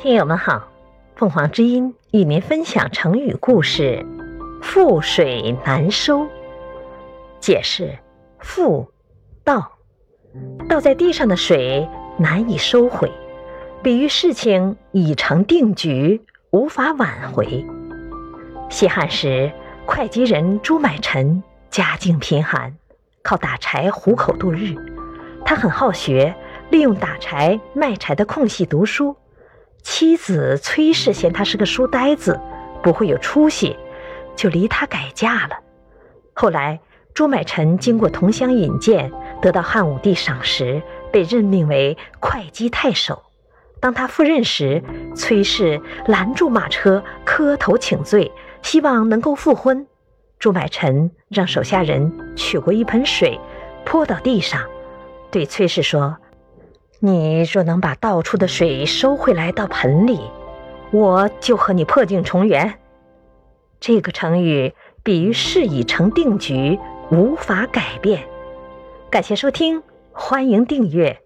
听友们好，凤凰之音与您分享成语故事“覆水难收”。解释：覆，倒，倒在地上的水难以收回，比喻事情已成定局，无法挽回。西汉时，会稽人朱买臣家境贫寒，靠打柴糊口度日。他很好学，利用打柴卖柴的空隙读书。妻子崔氏嫌他是个书呆子，不会有出息，就离他改嫁了。后来朱买臣经过同乡引荐，得到汉武帝赏识，被任命为会稽太守。当他赴任时，崔氏拦住马车，磕头请罪，希望能够复婚。朱买臣让手下人取过一盆水，泼到地上，对崔氏说。你若能把倒出的水收回来到盆里，我就和你破镜重圆。这个成语比喻事已成定局，无法改变。感谢收听，欢迎订阅。